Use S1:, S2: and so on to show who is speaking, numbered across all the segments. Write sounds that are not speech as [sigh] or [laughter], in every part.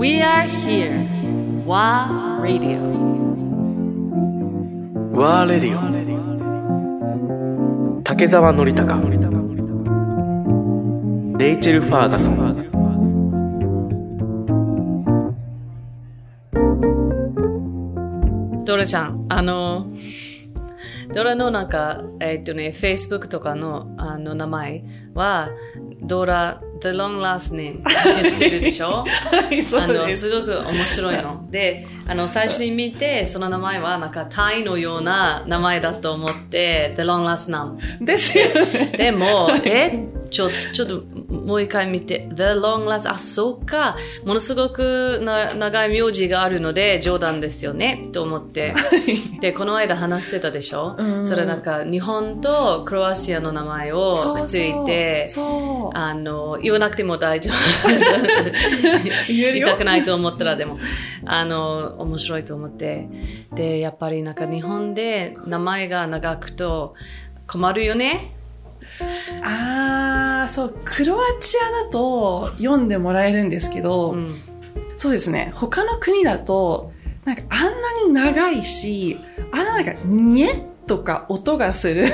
S1: We are here. WA Radio.
S2: ワーレディオ竹澤典孝レイチェル・ファーガソン
S1: ドラちゃん、あの、ドラのなんか、えっとね、Facebook とかのあの名前は、ドラ、The Long Last Name 知ってるでしょ
S3: はい、そ
S1: あの、
S3: うです。
S1: すごく面白いの。で、あの、最初に見て、その名前はなんかタイのような名前だと思って、The Long Last Name。
S3: ですよね。
S1: でも、[laughs] え、ちょ、ちょっと、もう一回見て、The Long Last、あ、そうか。ものすごくな長い名字があるので、冗談ですよね、と思って。で、この間話してたでしょ、
S3: うん
S1: それなんか、日本とクロアチアの名前をくっついて、
S3: そう。
S1: あの、言わなくても大丈夫。
S3: 言
S1: いたくないと思ったらでも、あの、面白いと思って。で、やっぱりなんか日本で名前が長くと困るよね。
S3: あー、そう、クロアチアだと読んでもらえるんですけど、
S1: うん。
S3: そうですね。他の国だと、なんかあんなに長いし、あんななんか、にえとか音がする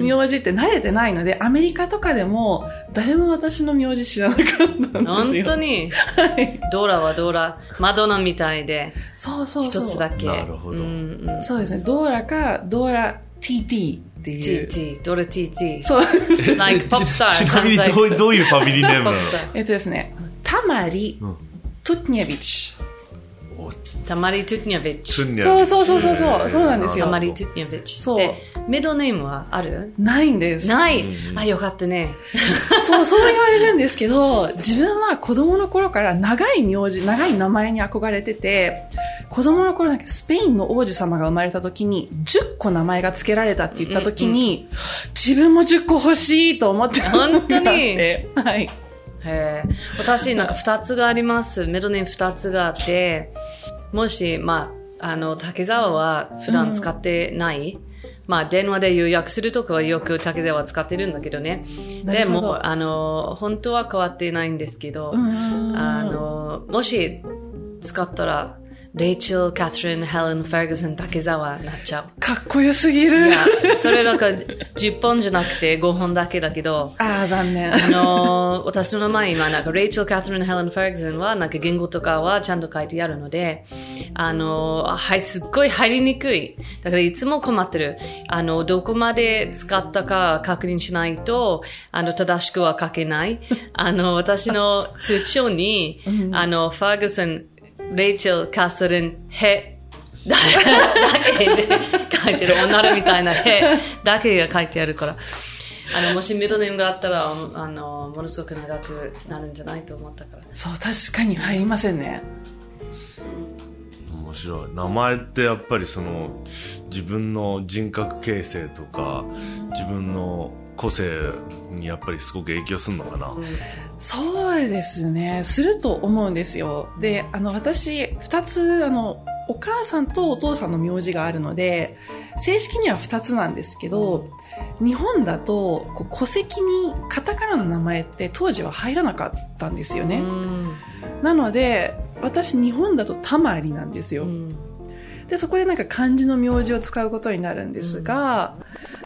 S3: 名字って慣れてないので、アメリカとかでも誰も私の名字知らなかったんですよ。
S1: 本当に、
S3: はい。
S1: ドーラはドーラ、マドナみたいで、
S3: そうそう
S1: 一
S3: そう。
S1: つだけ。
S4: なるほど
S1: うんうん、
S3: そうですね。ドーラか、ドーラ TT っていう。
S1: TT、ドーラ TT。
S3: そう。
S1: like pop star.
S4: ちなみにどうどういうファミリーネーム
S3: えっとですね、タマリ・
S4: うん
S3: トゥトニャビッチ。
S1: タマリ・トゥトニャビッチ。
S3: そうそうそうそうそうそうなんですよ
S1: タマリ・トゥトニャビッチ。
S3: そう
S1: で、ミドルネームはある？
S3: ないんです。
S1: ない、
S4: うん
S1: あ、よかったね。
S3: そう、そう言われるんですけど、自分は子供の頃から長い名字、長い名前に憧れてて、子供の頃なんかスペインの王子様が生まれた時に、10個名前が付けられたって言った時に、自分も10個欲しいと思ってた
S1: 本当に？
S3: はい。
S1: へえ。私、なんか二つがあります。ミドルネーム二つがあって、もし、まあ、あの、竹沢は普段使ってない？まあ、電話で予約するときはよく竹沢は使ってるんだけどね。
S3: ど
S1: も、あの、本当は変わってないんですけど、
S3: ん
S1: あの、もし使ったら、レイチェル、カトリン、ヘレン、フェルグソン、竹沢になっちゃう。
S3: かっこよすぎる
S1: い。や、それなんか10本じゃなくて5本だけだけど、[laughs]
S3: ああ、残念。
S1: あのー私の名前今、なんか、レイチェル・カトリン・ヘレン・フェルグソンは、なんか言語とかはちゃんと書いてあるので、あのーはい、すっごい入りにくい。だからいつも困ってる。あの、どこまで使ったか確認しないと、あの、正しくは書けない。あの、私の通帳に、あの、ファーグソン、レイチェル・カトリン、ヘ、だけで書いてる。女みたいなヘだけが書いてあるから。あの、もしミドネームがあったら、あの、ものすごく長くなるんじゃないと思ったから。
S3: そう、確かに入りませんね。
S4: 面白い名前ってやっぱりその自分の人格形成とか自分の個性にやっぱりすごく影響するのかな、
S3: そうですね。すると思うんですよ。で、あの、私、二つ、あの、お母さんとお父さんの名字があるので、正式には二つなんですけど、日本だと、こう戸籍にカタカナの名前って当時は入らなかったんですよね。
S1: うん
S3: なので、私日本だとたまりなんですよ。
S1: うん
S3: で、そこでなんか漢字の名字を使うことになるんですが、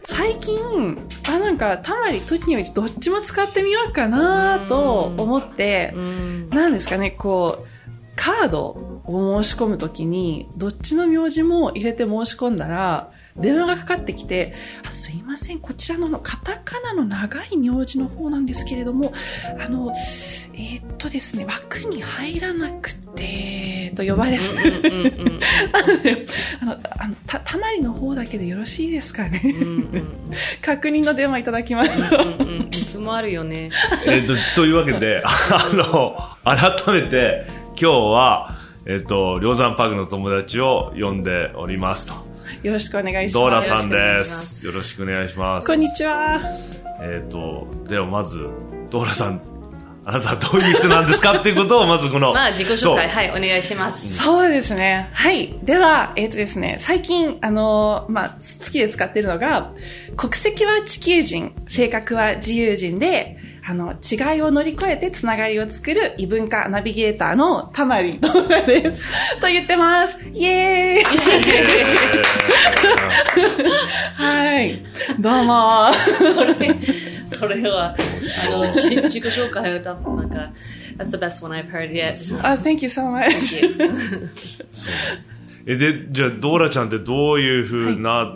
S3: 最近、あ、なんか、たまり、ときにはどっちも使ってみようかなと思って
S1: う、ん。
S3: なんですかね、こう、カードを申し込むときに、どっちの名字も入れて申し込んだら、電話がかかってきて、あすいません、こちらのカタカナの長い名字の方なんですけれども、あの、えーっとですね、枠に入らなくて、と呼ばれて、あの、あのた、たまりの方だけでよろしいですかね。
S1: うんうん
S3: 確認の電話いただきました。
S1: うんうんいつもあるよね。
S4: えっとというわけで [laughs] あの改めて今日はえっ、と梁山パグの友達を呼んでおりますと
S3: よろしくお願いします。
S4: ドーラさん
S1: よろしくお願いし
S4: で
S1: ます
S4: すよろしくお願いします
S3: こんにちは。
S4: えっ、とではまずドーラさんあなたはどういう人なんですかっていうことをまずこの [laughs]
S1: まあ、自己紹介、はい、お願いします。
S3: そうですね。はい。では、えっ、とですね、最近、あのーまあ、好きで使ってるのが、国籍は地球人、性格は自由人で、あの、違いを乗り越えてつながりを作る異文化ナビゲーターのたまりともらです。[laughs] と言ってます。イエーイはい。どうも。
S1: それは、あの、じ自己紹介を歌った、なんか、That's the best one I've heard yet.
S3: Oh, thank you so much. [laughs]
S4: え、で、じゃあ、ドーラちゃんってどういうふうな、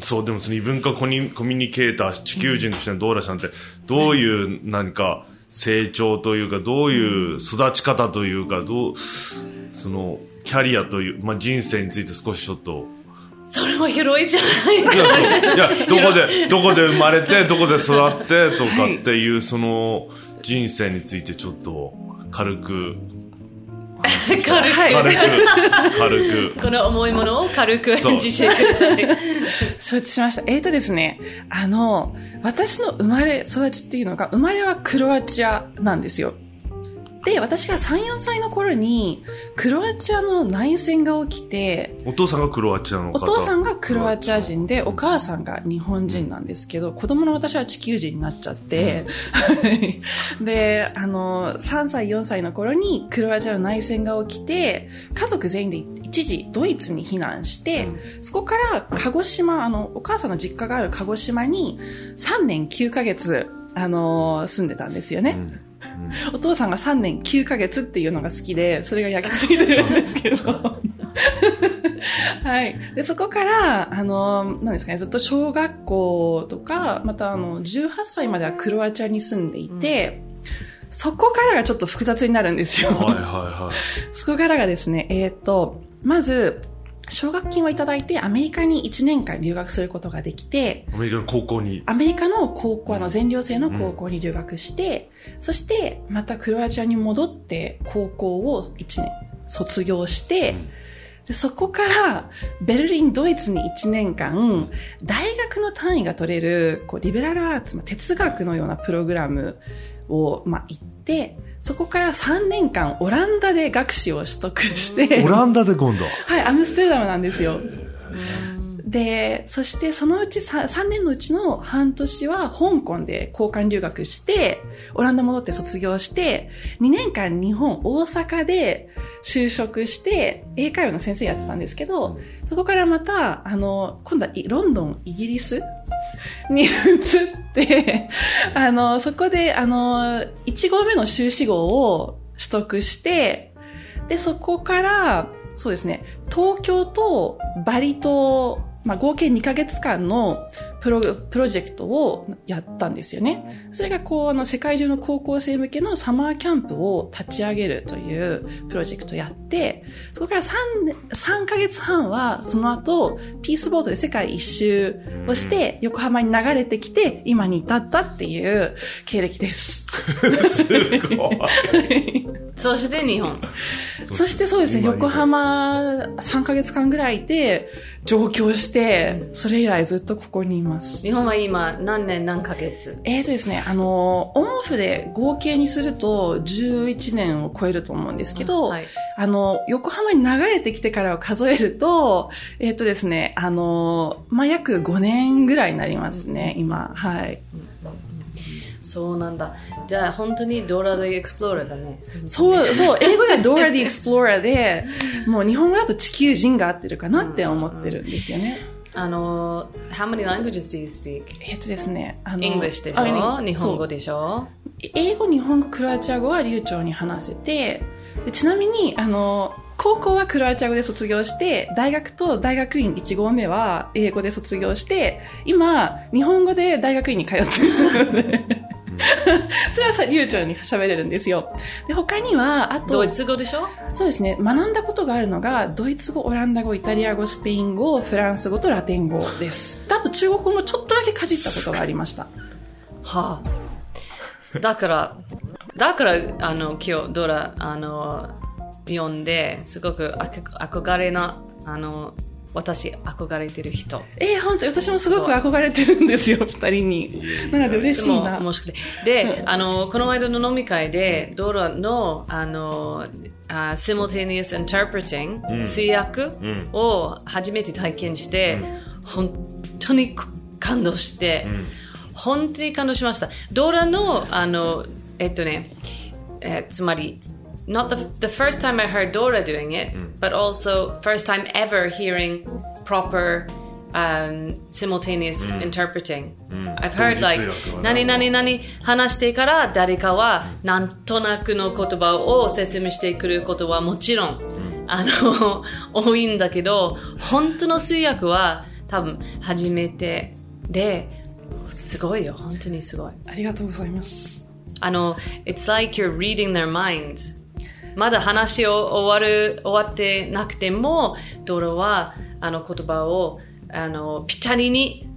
S4: そう、でもその異文化コミュコミュニケーター、地球人としてのドーラちゃんって、どういう何か成長というか、どういう育ち方というか、どう、その、キャリアという、まあ、人生について少しちょっと、
S1: それも広いじゃない
S4: いや、そう。いや、どこで、どこで生まれて、どこで育ってとかっていう、その、人生についてちょっと、軽く、
S1: 軽く、
S3: はい
S4: 軽く、軽く。
S1: この重いものを軽く演じてください。
S3: 承知しました。えーとですね、あの、私の生まれ育ちっていうのが、生まれはクロアチアなんですよ。で、私が3、4歳の頃に、クロアチアの内戦が起きて、
S4: お父さんがクロアチアの方。
S3: お父さんがクロアチア人で、お母さんが日本人なんですけど、子供の私は地球人になっちゃって、はい [laughs] で、あの、3歳、4歳の頃にクロアチアの内戦が起きて、家族全員で一時ドイツに避難して、そこから鹿児島、あの、お母さんの実家がある鹿児島に3年9ヶ月、あの、住んでたんですよね。お父さんが3年9ヶ月っていうのが好きで、それが焼き付いてるんですけど。はい。で、そこから、あの、なんですかね、ずっと小学校とか、またあの、18歳まではクロアチアに住んでいて、そこからがちょっと複雑になるんですよ。
S4: はいはいはい。[laughs]
S3: そこからがですね、えっ、と、まず、奨学金をいただいてアメリカに1年間留学することができて、
S4: アメリカの高校に。
S3: アメリカの高校、あの全寮制の高校に留学して、そしてまたクロアチアに戻って高校を1年卒業して、でそこからベルリン、ドイツに1年間、大学の単位が取れるこうリベラルアーツ、まあ、哲学のようなプログラムを、まあ、行って、そこから3年間オランダで学士を取得して、[laughs]
S4: オランダで今度。
S3: はい、アムステルダムなんですよ。で、そしてそのうち 3, 3年のうちの半年は香港で交換留学して、オランダ戻って卒業して、2年間日本、大阪で就職して、英会話の先生やってたんですけど、そこからまた、あの、今度はいロンドン、イギリス [laughs] に移って、あの、そこで、あの、1号目の修士号を取得して、で、そこから、そうですね、東京とバリ島、まあ、合計2ヶ月間のプロプロジェクトをやったんですよね。それがこう、あの、世界中の高校生向けのサマーキャンプを立ち上げるというプロジェクトをやって、そこから 3, 3ヶ月半は、その後、ピースボートで世界一周をして、横浜に流れてきて、今に至ったっていう経歴です。
S4: すごい。
S1: そして日本。
S3: そしてそうですね、
S4: 今
S3: 横浜3ヶ月間ぐらいで上京して、それ以来ずっとここにいます。
S1: 日本は今何年何ヶ月？
S3: えーとですね、あの、オンオフで合計にすると11年を超えると思うんですけど、
S1: はい。
S3: あの、横浜に流れてきてからを数えると、えーとですね、あの、まあ、約5年ぐらいになりますね、今。はい。
S1: そうなんだ。じゃあ本当にドラでエクスプローラーだね。
S3: そう、そう、英語では Dora the Explorer で、もう日本語だと地球人が合ってるかなって思ってるんですよね。
S1: あの、how many languages do you speak?
S3: えっとですね、あの、
S1: English でし
S3: あ
S1: ょ日本語でしょ？
S3: 英語、日本語、クロアチア語は流暢に話せて、でちなみに、あの、高校はクロアチア語で卒業して、大学と大学院1号目は英語で卒業して、今、日本語で大学院に通ってるので、[laughs] それはさ、流暢に喋れるんですよ。で、他には、あと、
S1: ドイツ語でしょ？
S3: そうですね、学んだことがあるのが、ドイツ語、オランダ語、イタリア語、スペイン語、フランス語とラテン語です。あと中国語もちょっとだけかじったことがありました。
S1: はあ。だから、だから、あの、今日、ドラ、あの、読んで、すごく憧れな、あの、私、憧れてる人。
S3: えー、本当に？私もすごく憧れてるんですよ、二人に。なので嬉しいな。
S1: もしくて。で、[laughs] あの、この間の飲み会で、ドラの、あの、あ simultaneous interpreting、
S4: うん
S1: 通訳
S4: うん
S1: を初めて体験して、本当に感動して、本当に感動しました。ドラの、あの、えっとね、えーつまり、not the, the first time I heard Dora doing it, but also first time ever hearing proper um, simultaneous interpreting. I've heard
S4: 同時
S1: like
S4: 通訳はね
S1: 何々何話してから誰かはなんとなくの言葉を説明してくることはもちろん、あの多いんだけど本当の通訳は多分初めてですごいよ本当にすごい
S3: ありがとうございます。
S1: あの It's like you're reading their mind まだ話を終わる終わってなくてもドロはあの言葉をあのぴったりに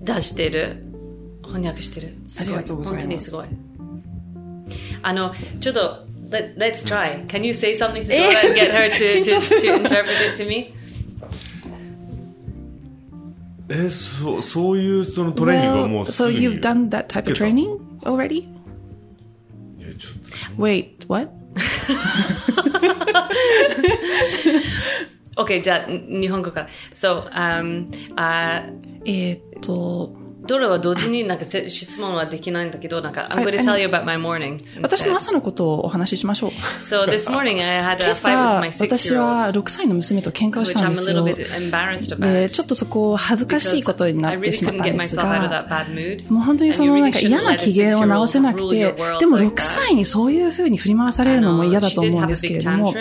S1: 出してる翻訳してるすごい
S3: ありがとうございます
S1: 本当にすごいあのちょっと let, Let's try Can you say something to Dora and get her to, to, to interpret it to me?
S4: え、そう、そういうそのトレーニングはもう
S3: Well,
S4: す
S3: so
S4: ぐに
S3: you've done that type of training already?
S4: いやちょっと
S3: Wait, what?
S1: OK じゃあ日本語から So、um, uh,
S3: えっと、
S1: どれは同時になんか質問はできないんだけど、なんか、
S3: 私の朝のことをお話ししましょう。今朝私は6歳の娘と喧嘩をしたんですよ。で、ちょっとそこ恥ずかしいことになってしまったんですが、もう本当にそのなんか嫌な機嫌を直せなくて、でも6歳にそういうふうに振り回されるのも嫌だと思うんですけれども、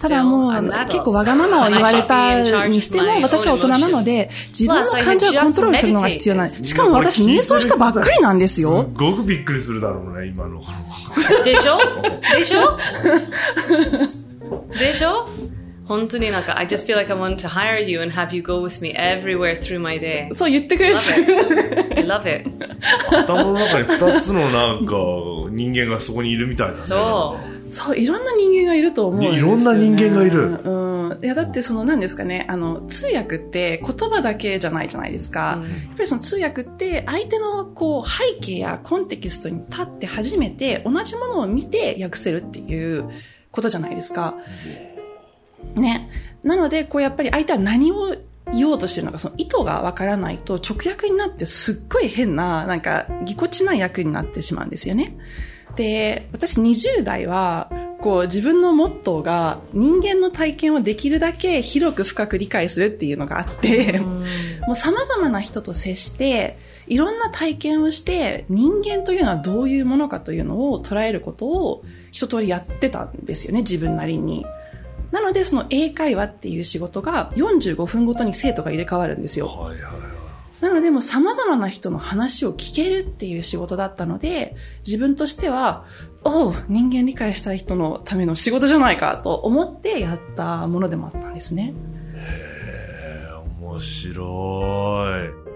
S3: ただもう結構わがままを言われたにしても、私は大人なので、自分の感情をコントロールするのが必要なんです。しかも私、瞑想したばっかりなんですよ。
S4: すっごくびっくりするだろうね、今の。
S1: でしょ？[laughs] でしょ？でしょ？本当になんか、I just feel like I want to hire you and have you go with me everywhere through my day.
S3: そう言ってくれて
S1: I love it. [laughs]
S4: 頭の中に二つのなんか人間がそこにいるみたいだね。
S1: そう。
S3: そう、いろんな人間がいると思うんですよ、ね。
S4: いろんな人間がいる
S3: うん。いや、だってその何ですかね、あの、通訳って言葉だけじゃないじゃないですか。やっぱりその通訳って相手のこう背景やコンテキストに立って初めて同じものを見て訳せるっていうことじゃないですか。ね。なので、こうやっぱり相手は何を言おうとしてるのか、その意図がわからないと直訳になってすっごい変な、なんかぎこちない役になってしまうんですよね。で、私20代は、こう自分のモットーが人間の体験をできるだけ広く深く理解するっていうのがあって、[laughs] もう様々な人と接して、いろんな体験をして、人間というのはどういうものかというのを捉えることを一通りやってたんですよね、自分なりに。なので、その英会話っていう仕事が45分ごとに生徒が入れ替わるんですよ。
S4: はいはいはい。
S3: なので、もう様々な人の話を聞けるっていう仕事だったので、自分としては、おう、人間理解したい人のための仕事じゃないかと思ってやったものでもあったんですね。
S4: へえ、面白い。